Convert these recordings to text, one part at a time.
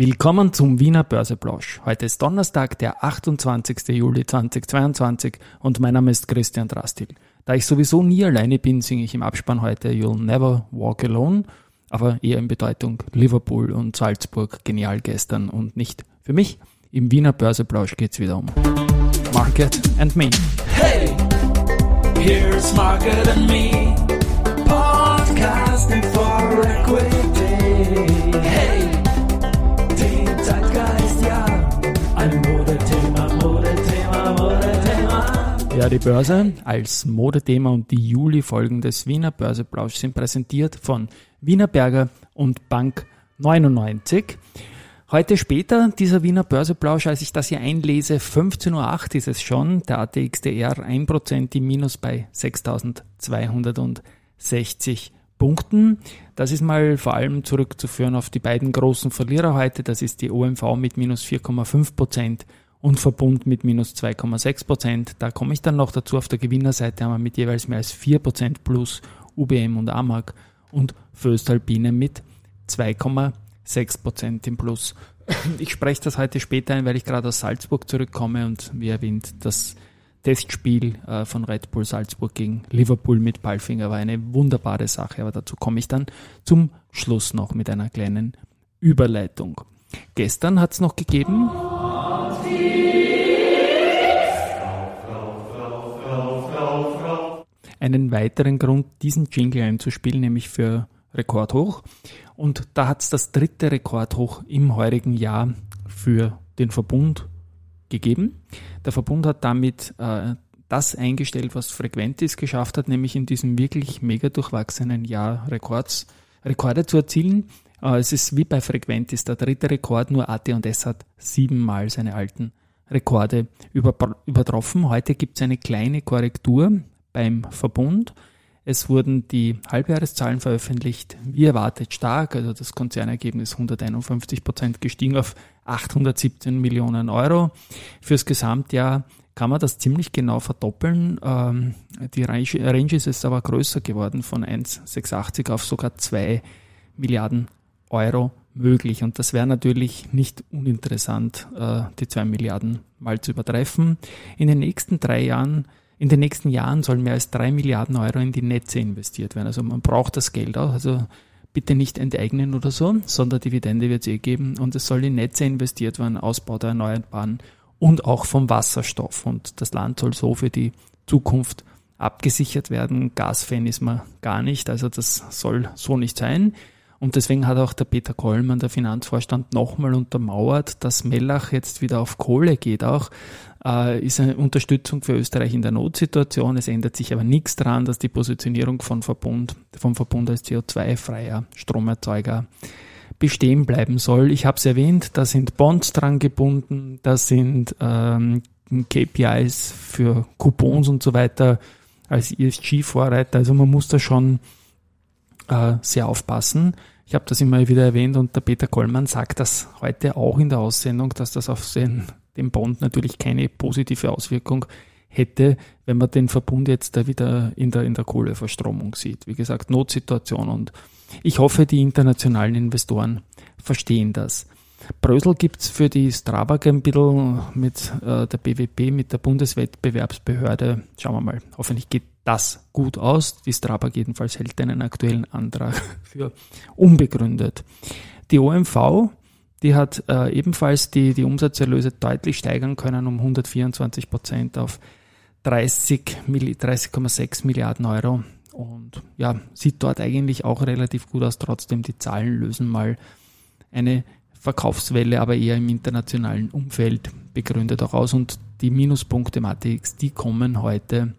Willkommen zum Wiener Börseplausch. Heute ist Donnerstag, der 28. Juli 2022 und mein Name ist Christian Drastil. Da ich sowieso nie alleine bin, singe ich im Abspann heute You'll Never Walk Alone, aber eher in Bedeutung Liverpool und Salzburg genial gestern und nicht für mich. Im Wiener Börseplausch geht's wieder um Market and Me. Hey, here's Market and Me, Ja, die Börse als Modethema und die Juli-Folgen des Wiener Börseplausch sind präsentiert von Wiener Berger und Bank 99. Heute später, dieser Wiener Börseplausch, als ich das hier einlese, 15.08 Uhr ist es schon, der ATXDR 1% im Minus bei 6.260 Punkten. Das ist mal vor allem zurückzuführen auf die beiden großen Verlierer heute. Das ist die OMV mit minus 4,5% und Verbund mit minus 2,6%. Da komme ich dann noch dazu. Auf der Gewinnerseite haben wir mit jeweils mehr als 4% plus UBM und AMAG und Föstalpine mit 2,6%. 6% im Plus. Ich spreche das heute später ein, weil ich gerade aus Salzburg zurückkomme und wie erwähnt, das Testspiel äh, von Red Bull Salzburg gegen Liverpool mit Palfinger war eine wunderbare Sache, aber dazu komme ich dann zum Schluss noch mit einer kleinen Überleitung. Gestern hat es noch gegeben. Einen weiteren Grund, diesen Jingle einzuspielen, nämlich für Rekordhoch. Und da hat es das dritte Rekordhoch im heurigen Jahr für den Verbund gegeben. Der Verbund hat damit äh, das eingestellt, was Frequentis geschafft hat, nämlich in diesem wirklich mega durchwachsenen Jahr Rekords, Rekorde zu erzielen. Äh, es ist wie bei Frequentis der dritte Rekord, nur AT&S hat siebenmal seine alten Rekorde übertroffen. Heute gibt es eine kleine Korrektur beim Verbund. Es wurden die Halbjahreszahlen veröffentlicht, wie erwartet stark, also das Konzernergebnis 151 Prozent gestiegen auf 817 Millionen Euro. Fürs Gesamtjahr kann man das ziemlich genau verdoppeln. Ähm, die Range ist jetzt aber größer geworden von 1,680 auf sogar 2 Milliarden Euro möglich. Und das wäre natürlich nicht uninteressant, äh, die 2 Milliarden mal zu übertreffen. In den nächsten drei Jahren in den nächsten Jahren sollen mehr als drei Milliarden Euro in die Netze investiert werden. Also man braucht das Geld auch. Also bitte nicht enteignen oder so, sondern Dividende wird es eh geben und es soll in Netze investiert werden, Ausbau der Erneuerbaren und auch vom Wasserstoff. Und das Land soll so für die Zukunft abgesichert werden. Gasfan ist man gar nicht, also das soll so nicht sein. Und deswegen hat auch der Peter Kollmann, der Finanzvorstand, nochmal untermauert, dass Mellach jetzt wieder auf Kohle geht auch, äh, ist eine Unterstützung für Österreich in der Notsituation. Es ändert sich aber nichts daran, dass die Positionierung von Verbund, vom Verbund als CO2-freier Stromerzeuger bestehen bleiben soll. Ich habe es erwähnt, da sind Bonds dran gebunden, da sind ähm, KPIs für Coupons und so weiter als ESG-Vorreiter. Also man muss da schon äh, sehr aufpassen. Ich habe das immer wieder erwähnt und der Peter Kollmann sagt das heute auch in der Aussendung, dass das auf den, den Bond natürlich keine positive Auswirkung hätte, wenn man den Verbund jetzt da wieder in der, in der Kohleverstromung sieht. Wie gesagt, Notsituation und ich hoffe, die internationalen Investoren verstehen das. Brösel gibt's für die Strabag ein bisschen mit äh, der BWP, mit der Bundeswettbewerbsbehörde. Schauen wir mal. Hoffentlich geht das gut aus. Die Strabag jedenfalls hält einen aktuellen Antrag für unbegründet. Die OMV, die hat äh, ebenfalls die, die Umsatzerlöse deutlich steigern können um 124 Prozent auf 30,6 30 Milliarden Euro. Und ja, sieht dort eigentlich auch relativ gut aus. Trotzdem, die Zahlen lösen mal eine Verkaufswelle, aber eher im internationalen Umfeld begründet auch aus. Und die Minuspunkte Matix, die kommen heute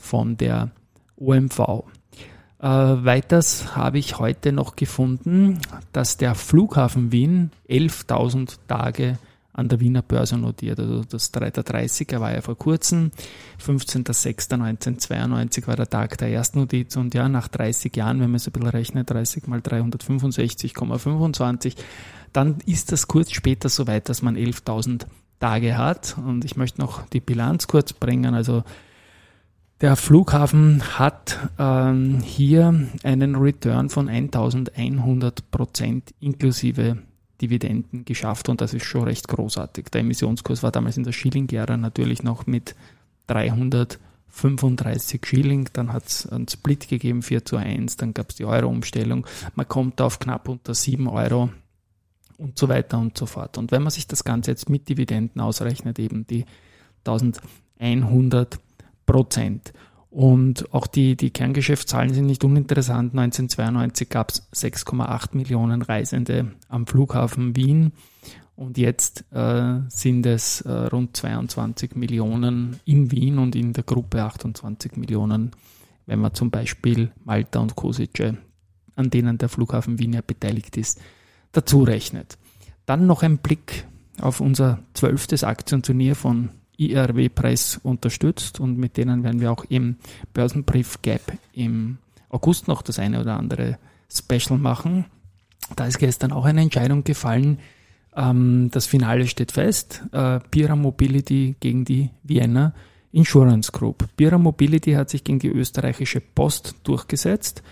von der OMV. Äh, weiters habe ich heute noch gefunden, dass der Flughafen Wien 11.000 Tage an der Wiener Börse notiert. Also das 330er war ja vor kurzem, 15.06.1992 war der Tag der ersten Notiz und ja, nach 30 Jahren, wenn man es ein bisschen rechnet, 30 mal 365,25, dann ist das kurz später so weit, dass man 11.000 Tage hat und ich möchte noch die Bilanz kurz bringen, also der Flughafen hat ähm, hier einen Return von 1100 Prozent inklusive Dividenden geschafft und das ist schon recht großartig. Der Emissionskurs war damals in der Schilling-Ära natürlich noch mit 335 Schilling, dann hat es einen Split gegeben, 4 zu 1, dann gab es die Euro-Umstellung, man kommt auf knapp unter 7 Euro und so weiter und so fort. Und wenn man sich das Ganze jetzt mit Dividenden ausrechnet, eben die 1100 Prozent. Und auch die, die Kerngeschäftszahlen sind nicht uninteressant. 1992 gab es 6,8 Millionen Reisende am Flughafen Wien und jetzt äh, sind es äh, rund 22 Millionen in Wien und in der Gruppe 28 Millionen, wenn man zum Beispiel Malta und Kosice, an denen der Flughafen Wien ja beteiligt ist, dazu rechnet. Dann noch ein Blick auf unser zwölftes Aktienturnier von IRW-Preis unterstützt und mit denen werden wir auch im Börsenbrief Gap im August noch das eine oder andere Special machen. Da ist gestern auch eine Entscheidung gefallen. Ähm, das Finale steht fest. Äh, Pira Mobility gegen die Vienna Insurance Group. Pira Mobility hat sich gegen die österreichische Post durchgesetzt.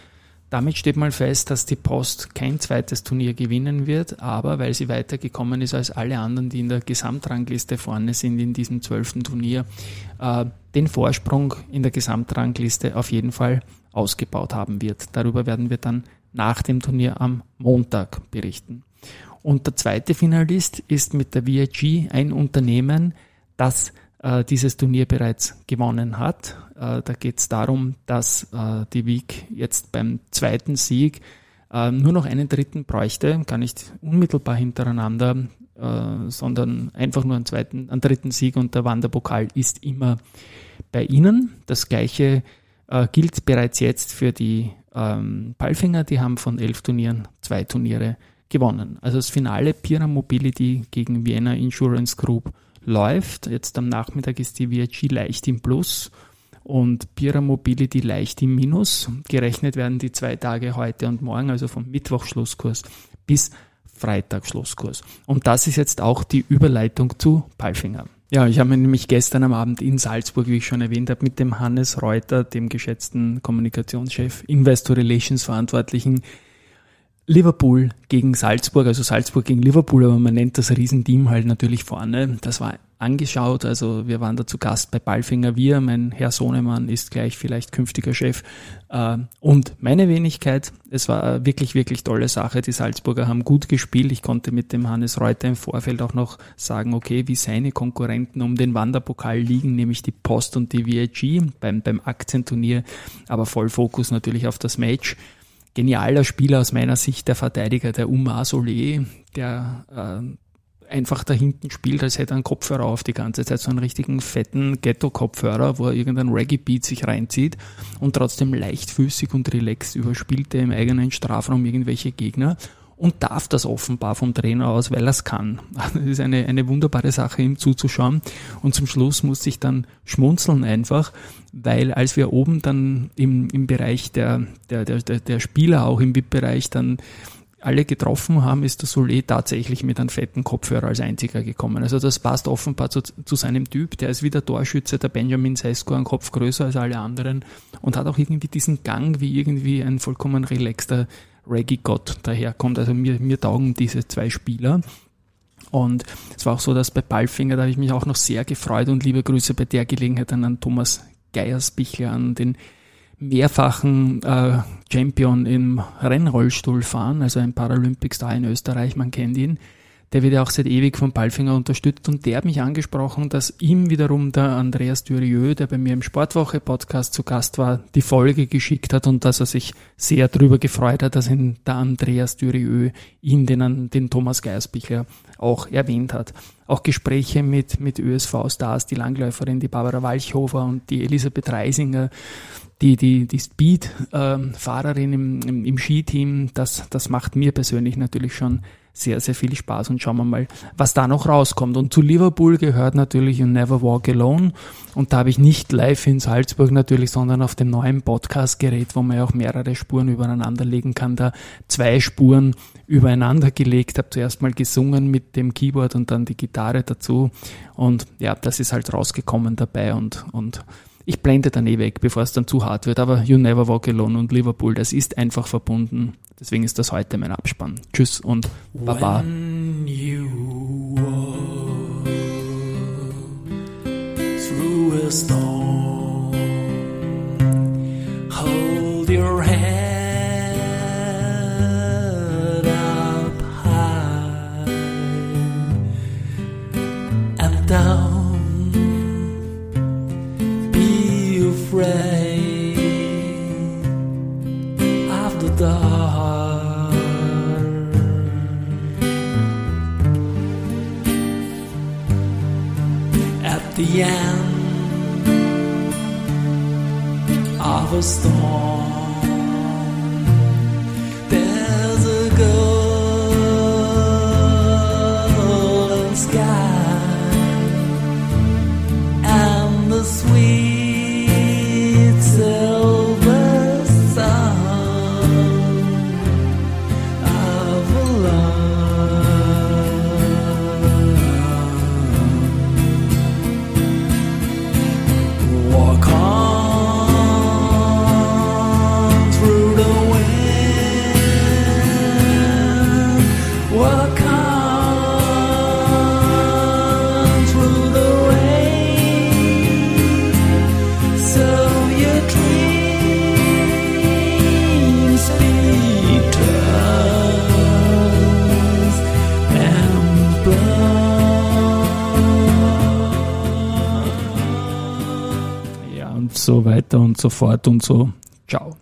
Damit steht mal fest, dass die Post kein zweites Turnier gewinnen wird, aber weil sie weitergekommen ist als alle anderen, die in der Gesamtrangliste vorne sind in diesem zwölften Turnier, äh, den Vorsprung in der Gesamtrangliste auf jeden Fall ausgebaut haben wird. Darüber werden wir dann nach dem Turnier am Montag berichten. Und der zweite Finalist ist mit der VIG ein Unternehmen, das äh, dieses Turnier bereits gewonnen hat. Äh, da geht es darum, dass äh, die WIG jetzt beim zweiten Sieg äh, nur noch einen dritten bräuchte, gar nicht unmittelbar hintereinander, äh, sondern einfach nur einen zweiten, einen dritten Sieg und der Wanderpokal ist immer bei ihnen. Das gleiche äh, gilt bereits jetzt für die ähm, Palfinger, die haben von elf Turnieren zwei Turniere gewonnen. Also das Finale Pira Mobility gegen Vienna Insurance Group läuft. Jetzt am Nachmittag ist die VIG leicht im Plus und Pira Mobility leicht im Minus. Gerechnet werden die zwei Tage heute und morgen, also vom Mittwoch Schlusskurs bis Freitag Schlusskurs. Und das ist jetzt auch die Überleitung zu Palfinger. Ja, ich habe mich nämlich gestern am Abend in Salzburg, wie ich schon erwähnt habe, mit dem Hannes Reuter, dem geschätzten Kommunikationschef, Investor Relations Verantwortlichen, Liverpool gegen Salzburg, also Salzburg gegen Liverpool, aber man nennt das Riesenteam halt natürlich vorne. Das war angeschaut, also wir waren da zu Gast bei Ballfinger. Wir, mein Herr Sohnemann ist gleich vielleicht künftiger Chef. Äh, und meine Wenigkeit, es war wirklich, wirklich tolle Sache, die Salzburger haben gut gespielt, ich konnte mit dem Hannes Reuter im Vorfeld auch noch sagen, okay, wie seine Konkurrenten um den Wanderpokal liegen, nämlich die Post und die VIG beim, beim Aktienturnier, aber voll Fokus natürlich auf das Match genialer Spieler aus meiner Sicht, der Verteidiger, der Umar Solé, der äh, einfach da hinten spielt, als hätte er einen Kopfhörer auf die ganze Zeit, so einen richtigen fetten Ghetto-Kopfhörer, wo er irgendein Reggae-Beat sich reinzieht und trotzdem leichtfüßig und relaxed überspielt er im eigenen Strafraum irgendwelche Gegner und darf das offenbar vom Trainer aus, weil er es kann. Das ist eine, eine wunderbare Sache, ihm zuzuschauen. Und zum Schluss musste ich dann schmunzeln einfach, weil als wir oben dann im, im Bereich der, der, der, der Spieler, auch im VIP-Bereich, dann alle getroffen haben, ist der Solé tatsächlich mit einem fetten Kopfhörer als einziger gekommen. Also das passt offenbar zu, zu seinem Typ. Der ist wieder Torschütze, der Benjamin Sesko, ein Kopf größer als alle anderen und hat auch irgendwie diesen Gang wie irgendwie ein vollkommen relaxter Reggae-Gott daherkommt. Also mir, mir taugen diese zwei Spieler. Und es war auch so, dass bei Ballfinger, da habe ich mich auch noch sehr gefreut und liebe Grüße bei der Gelegenheit an Thomas Geiersbichler, an den mehrfachen äh, Champion im Rennrollstuhl fahren, also ein Paralympic-Star in Österreich, man kennt ihn der wird ja auch seit ewig von Palfinger unterstützt und der hat mich angesprochen, dass ihm wiederum der Andreas Dürieu, der bei mir im Sportwoche-Podcast zu Gast war, die Folge geschickt hat und dass er sich sehr darüber gefreut hat, dass ihn der Andreas Dürieu ihn, den, den Thomas Geiersbichler, auch erwähnt hat. Auch Gespräche mit, mit ÖSV-Stars, die Langläuferin, die Barbara Walchhofer und die Elisabeth Reisinger, die, die, die Speed-Fahrerin ähm, im, im, im Skiteam, das, das macht mir persönlich natürlich schon sehr, sehr viel Spaß und schauen wir mal, was da noch rauskommt. Und zu Liverpool gehört natürlich You Never Walk Alone. Und da habe ich nicht live in Salzburg natürlich, sondern auf dem neuen Podcast-Gerät, wo man ja auch mehrere Spuren übereinander legen kann, da zwei Spuren übereinander gelegt, habe zuerst mal gesungen mit dem Keyboard und dann die Gitarre dazu. Und ja, das ist halt rausgekommen dabei und, und ich blende dann eh weg, bevor es dann zu hart wird. Aber You Never Walk Alone und Liverpool, das ist einfach verbunden. Deswegen ist das heute mein Abspann. Tschüss und Baba. When you walk through a storm. Of a storm, und so fort und so. Ciao.